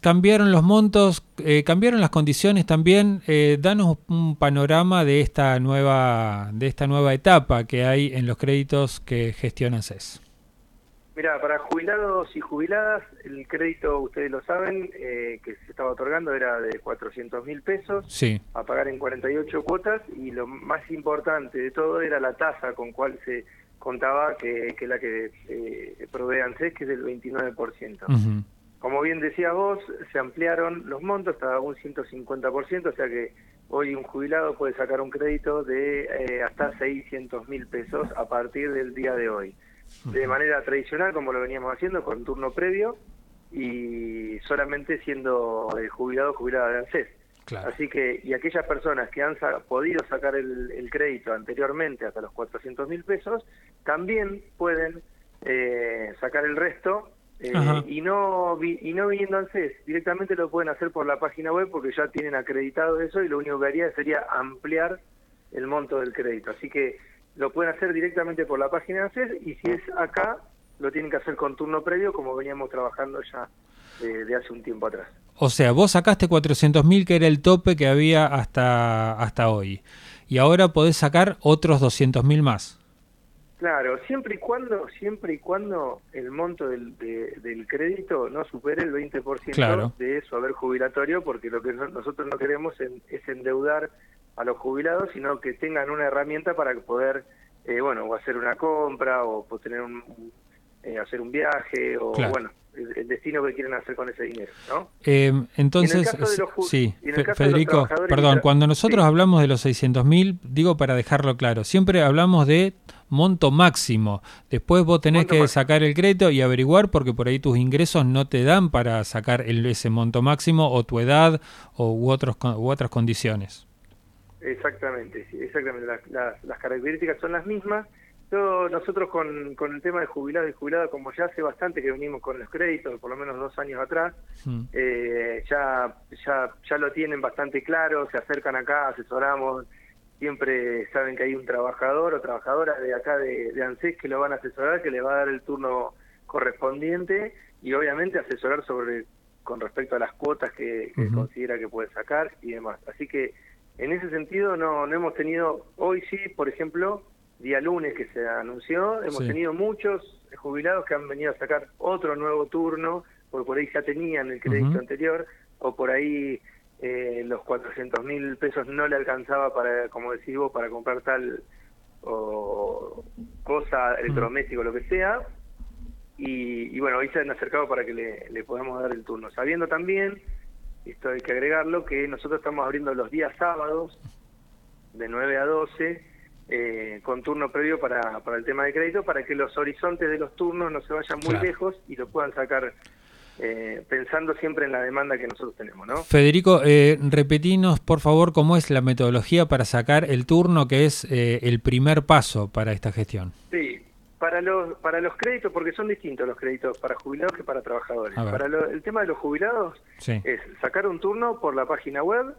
cambiaron los montos, eh, cambiaron las condiciones también. Eh, danos un panorama de esta nueva de esta nueva etapa que hay en los créditos que gestiona CES. Mira, para jubilados y jubiladas, el crédito, ustedes lo saben, eh, que se estaba otorgando era de 400 mil pesos sí. a pagar en 48 cuotas y lo más importante de todo era la tasa con cual se contaba que, que la que provee ANSES, que es del 29%. Como bien decía vos, se ampliaron los montos hasta un 150%, o sea que hoy un jubilado puede sacar un crédito de eh, hasta 600 mil pesos a partir del día de hoy. De manera tradicional, como lo veníamos haciendo, con turno previo y solamente siendo eh, jubilado jubilada de ANSES. Así que, y aquellas personas que han podido sacar el, crédito anteriormente hasta los 400 mil pesos, también pueden eh, sacar el resto eh, y no y no viniendo al CES, directamente lo pueden hacer por la página web porque ya tienen acreditado eso y lo único que haría sería ampliar el monto del crédito. Así que lo pueden hacer directamente por la página de CES y si es acá, lo tienen que hacer con turno previo como veníamos trabajando ya de, hace un tiempo atrás. O sea, vos sacaste 400.000 que era el tope que había hasta, hasta hoy y ahora podés sacar otros 200.000 más. Claro, siempre y cuando siempre y cuando el monto del, del crédito no supere el 20% de su haber jubilatorio, porque lo que nosotros no queremos es endeudar a los jubilados, sino que tengan una herramienta para poder, eh, bueno, o hacer una compra o tener un, eh, hacer un viaje o bueno, el, destino que quieren hacer con ese dinero, ¿no? Eh, entonces, sí, Federico, perdón, cuando nosotros hablamos de los 600 mil, digo para dejarlo claro, siempre hablamos de monto máximo. Después vos tenés que sacar el crédito y averiguar porque por ahí tus ingresos no te dan para sacar el, ese monto máximo o tu edad o u, otros, u otras condiciones. Exactamente, sí, exactamente. las características son las mismas nosotros con, con el tema de jubilado y jubilada, como ya hace bastante que venimos con los créditos, por lo menos dos años atrás, eh, ya, ya, ya lo tienen bastante claro, se acercan acá, asesoramos, siempre saben que hay un trabajador o trabajadora de acá de, de ANSES que lo van a asesorar, que le va a dar el turno correspondiente y obviamente asesorar sobre con respecto a las cuotas que, considera que puede sacar y demás. Así que en ese sentido no, no hemos tenido, hoy sí, por ejemplo, día lunes que se anunció, hemos tenido muchos jubilados que han venido a sacar otro nuevo turno, porque por ahí ya tenían el crédito anterior, o por ahí eh, los 400 mil pesos no le alcanzaba para, como decís vos, para comprar tal o cosa, electrodoméstico, lo que sea. Y, bueno, hoy se han acercado para que le, le podamos dar el turno. Sabiendo también, esto hay que agregarlo, que nosotros estamos abriendo los días sábados de 9 a 12 eh, con turno previo para, para el tema de crédito, para que los horizontes de los turnos no se vayan muy lejos y lo puedan sacar eh, pensando siempre en la demanda que nosotros tenemos. ¿no? Federico, eh, repetinos por favor cómo es la metodología para sacar el turno, que es eh, el primer paso para esta gestión. Sí, para los, para los créditos, porque son distintos los créditos para jubilados que para trabajadores. Para el tema de los jubilados es sacar un turno por la página web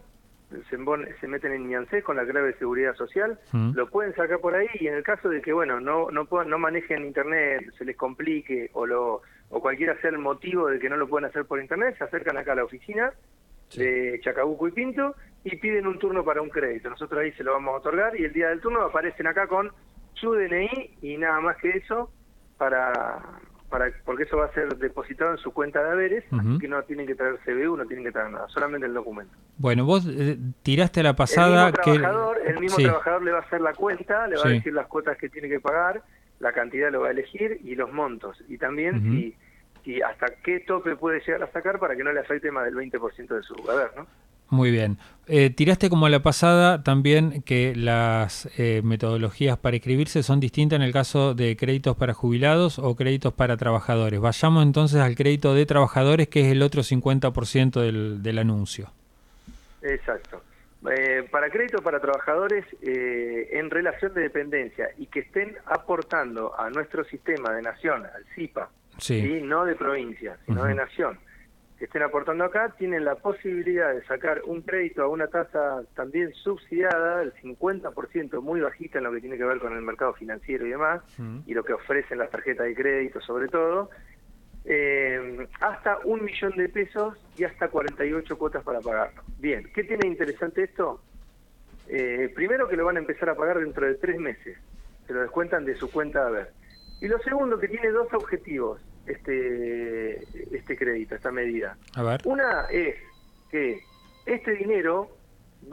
se, se meten en IANSES con la clave de seguridad social, mm. lo pueden sacar por ahí y en el caso de que bueno no no puedan, no manejen internet, se les complique o lo o cualquiera sea el motivo de que no lo puedan hacer por internet, se acercan acá a la oficina de Chacabuco y Pinto y piden un turno para un crédito. Nosotros ahí se lo vamos a otorgar y el día del turno aparecen acá con su DNI y nada más que eso para para porque eso va a ser depositado en su cuenta de haberes, así que no tienen que traer CBU, no tienen que traer nada, solamente el documento. Bueno, vos eh, tiraste la pasada el mismo trabajador, el mismo trabajador le va a hacer la cuenta, le va a decir las cuotas que tiene que pagar, la cantidad lo va a elegir y los montos, y también si, si hasta qué tope puede llegar a sacar para que no le afecte más del 20% de su haber, ¿no? Muy bien. Eh, tiraste como a la pasada también que las eh, metodologías para inscribirse son distintas en el caso de créditos para jubilados o créditos para trabajadores. Vayamos entonces al crédito de trabajadores, que es el otro 50% del, del anuncio. Exacto. Eh, para créditos para trabajadores en relación de dependencia y que estén aportando a nuestro sistema de nación, al CIPA, sí. no de provincia, sino de nación que estén aportando acá tienen la posibilidad de sacar un crédito a una tasa también subsidiada, el 50%, muy bajita en lo que tiene que ver con el mercado financiero y demás, y lo que ofrecen las tarjetas de crédito sobre todo, eh, hasta un millón de pesos y hasta 48 cuotas para pagarlo. Bien, ¿qué tiene interesante esto? Eh, primero que lo van a empezar a pagar dentro de tres meses, se lo descuentan de su cuenta de haber. Y lo segundo, que tiene dos objetivos este crédito, esta medida. A ver. Una es que este dinero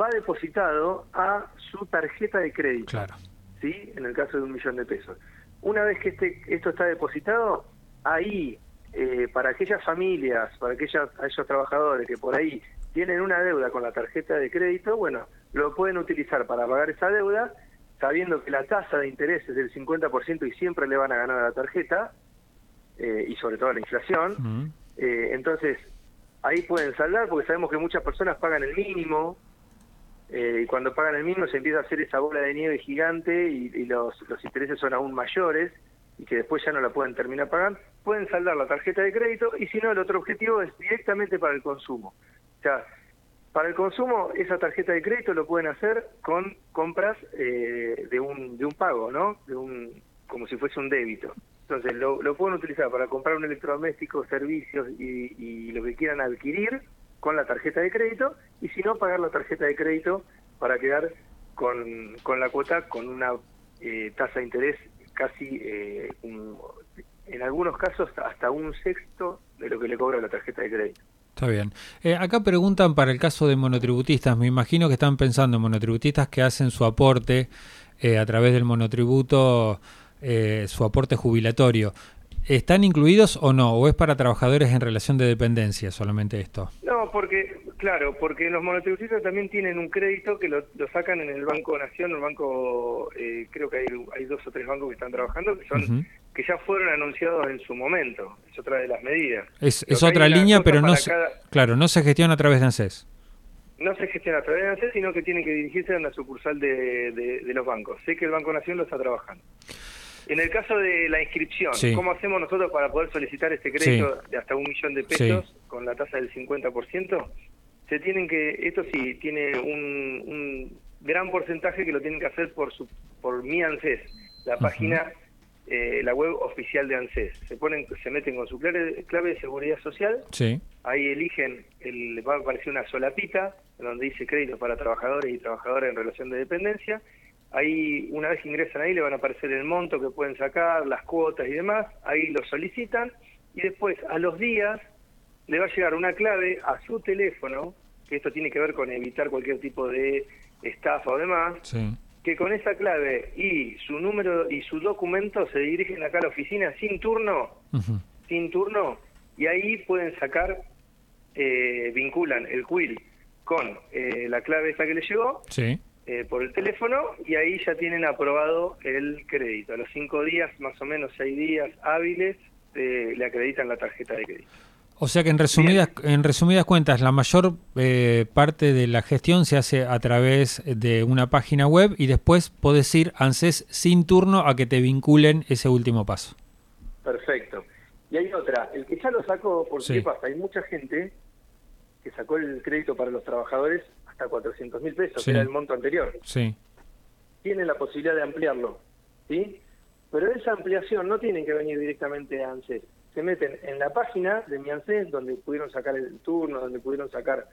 va depositado a su tarjeta de crédito. Claro. ¿Sí? En el caso de un millón de pesos. Una vez que este, esto está depositado, ahí, eh, para aquellas familias, para aquellas, aquellos trabajadores que por ahí tienen una deuda con la tarjeta de crédito, bueno, lo pueden utilizar para pagar esa deuda, sabiendo que la tasa de interés es del 50% y siempre le van a ganar a la tarjeta, eh, y sobre todo a la inflación. Eh, entonces, ahí pueden saldar porque sabemos que muchas personas pagan el mínimo, eh, y cuando pagan el mínimo se empieza a hacer esa bola de nieve gigante y, los, los intereses son aún mayores y que después ya no la pueden terminar pagando, pueden saldar la tarjeta de crédito y si no, el otro objetivo es directamente para el consumo. O sea, para el consumo, esa tarjeta de crédito lo pueden hacer con compras eh, de, un, de un pago, ¿no? De un, como si fuese un débito. Entonces, lo, pueden utilizar para comprar un electrodoméstico, servicios y, y lo que quieran adquirir con la tarjeta de crédito y si no, pagar la tarjeta de crédito para quedar con, la cuota con una eh, tasa de interés casi, eh, en algunos casos, hasta un sexto de lo que le cobra la tarjeta de crédito. Está bien. Eh, acá preguntan para el caso de monotributistas. Me imagino que están pensando en monotributistas que hacen su aporte a través del monotributo, su aporte jubilatorio. ¿Están incluidos o no? ¿O es para trabajadores en relación de dependencia solamente esto? No, porque, claro, porque los monotributistas también tienen un crédito que lo, sacan en el Banco Nación, el banco, eh, creo que hay, dos o tres bancos que están trabajando, que son que ya fueron anunciados en su momento. Es otra de las medidas. Es, otra línea, pero no se, claro, no se gestiona a través de ANSES. No se gestiona a través de ANSES, sino que tienen que dirigirse a la sucursal de, de los bancos. Sé que el Banco Nación lo está trabajando. En el caso de la inscripción, ¿cómo hacemos nosotros para poder solicitar este crédito de hasta un millón de pesos con la tasa del 50%? Se tienen que, esto sí, tiene un, gran porcentaje que lo tienen que hacer por su, por mi ANSES, la página, eh, la web oficial de ANSES. Se ponen, se meten con su clave, clave de seguridad social, ahí eligen, el, va a aparecer una solapita donde dice crédito para trabajadores y trabajadoras en relación de dependencia, Ahí, una vez que ingresan ahí, le van a aparecer el monto que pueden sacar, las cuotas y demás. Ahí lo solicitan y después, a los días, le va a llegar una clave a su teléfono, que esto tiene que ver con evitar cualquier tipo de estafa o demás, que con esa clave y su número y su documento se dirigen acá a la oficina sin turno, sin turno, y ahí pueden sacar, eh, vinculan el quill con eh, la clave esa que le llegó. Sí eh, por el teléfono y ahí ya tienen aprobado el crédito. A los cinco días, más o menos seis días hábiles, eh, le acreditan la tarjeta de crédito. O sea que en resumidas, en resumidas cuentas, la mayor eh, parte de la gestión se hace a través de una página web y después podés ir ANSES sin turno a que te vinculen ese último paso. Perfecto. Y hay otra, el que ya lo sacó, porque ¿qué pasa? Hay mucha gente que sacó el crédito para los trabajadores hasta 400 mil pesos, que era el monto anterior. Sí. Tienen la posibilidad de ampliarlo, ¿sí? Pero esa ampliación no tiene que venir directamente a ANSES. Se meten en la página de mi ANSES, donde pudieron sacar el turno, donde pudieron sacar,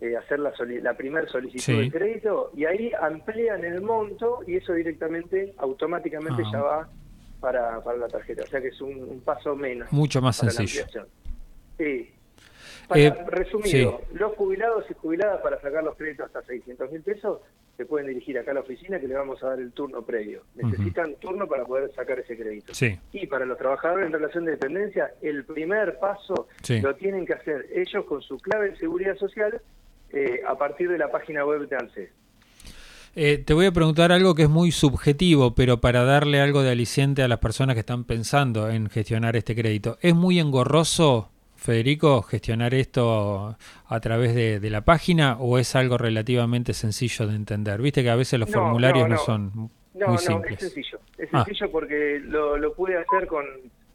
eh, hacer la, la primera solicitud de crédito, y ahí amplían el monto y eso directamente, automáticamente ah. ya va para, para la tarjeta. O sea que es un, paso menos. Mucho más sencillo. Sí, para, eh, resumido, los jubilados y jubiladas para sacar los créditos hasta 600 mil pesos se pueden dirigir acá a la oficina que le vamos a dar el turno previo. Necesitan turno para poder sacar ese crédito. Y para los trabajadores en relación de dependencia, el primer paso lo tienen que hacer ellos con su clave de seguridad social eh, a partir de la página web de ANSES. Eh, te voy a preguntar algo que es muy subjetivo, pero para darle algo de aliciente a las personas que están pensando en gestionar este crédito. ¿Es muy engorroso Federico, gestionar esto a través de, la página o es algo relativamente sencillo de entender? Viste que a veces los formularios no, son muy simples. No, es sencillo. Es ah. sencillo porque lo, lo pude hacer con,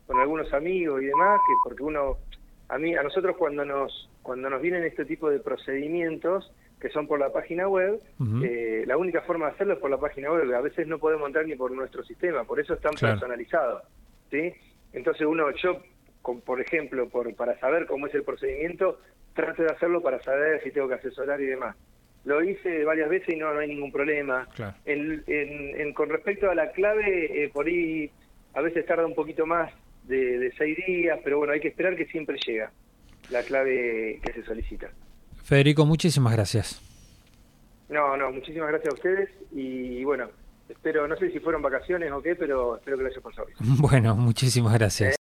con algunos amigos y demás, que porque uno, a mí, a nosotros cuando nos, cuando nos vienen este tipo de procedimientos, que son por la página web, eh, la única forma de hacerlo es por la página web. A veces no podemos entrar ni por nuestro sistema, por eso es tan personalizado. ¿sí? Entonces uno, yo con, por ejemplo, por, para saber cómo es el procedimiento, trato de hacerlo para saber si tengo que asesorar y demás. Lo hice varias veces y no, no hay ningún problema. En, con respecto a la clave, eh, por ahí a veces tarda un poquito más de, de seis días, pero bueno, hay que esperar que siempre llega la clave que se solicita. Federico, muchísimas gracias. No, no, muchísimas gracias a ustedes y bueno, espero, no sé si fueron vacaciones o qué, pero espero que lo haya pasado bien. Bueno, muchísimas gracias.